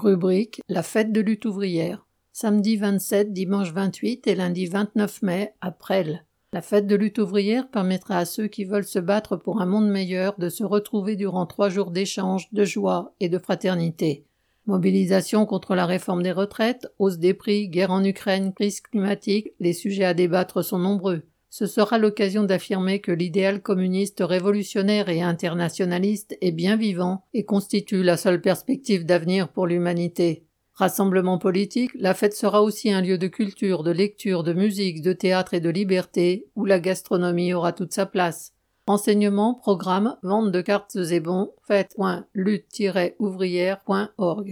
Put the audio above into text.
Rubrique La fête de lutte ouvrière. Samedi 27, dimanche 28 et lundi 29 mai à Presles. La fête de lutte ouvrière permettra à ceux qui veulent se battre pour un monde meilleur de se retrouver durant trois jours d'échange, de joie et de fraternité. Mobilisation contre la réforme des retraites, hausse des prix, guerre en Ukraine, crise climatique, les sujets à débattre sont nombreux. Ce sera l'occasion d'affirmer que l'idéal communiste révolutionnaire et internationaliste est bien vivant et constitue la seule perspective d'avenir pour l'humanité. Rassemblement politique, la fête sera aussi un lieu de culture, de lecture, de musique, de théâtre et de liberté, où la gastronomie aura toute sa place. Enseignement, programme, vente de cartes et bons, fête.lutte-ouvrière.org.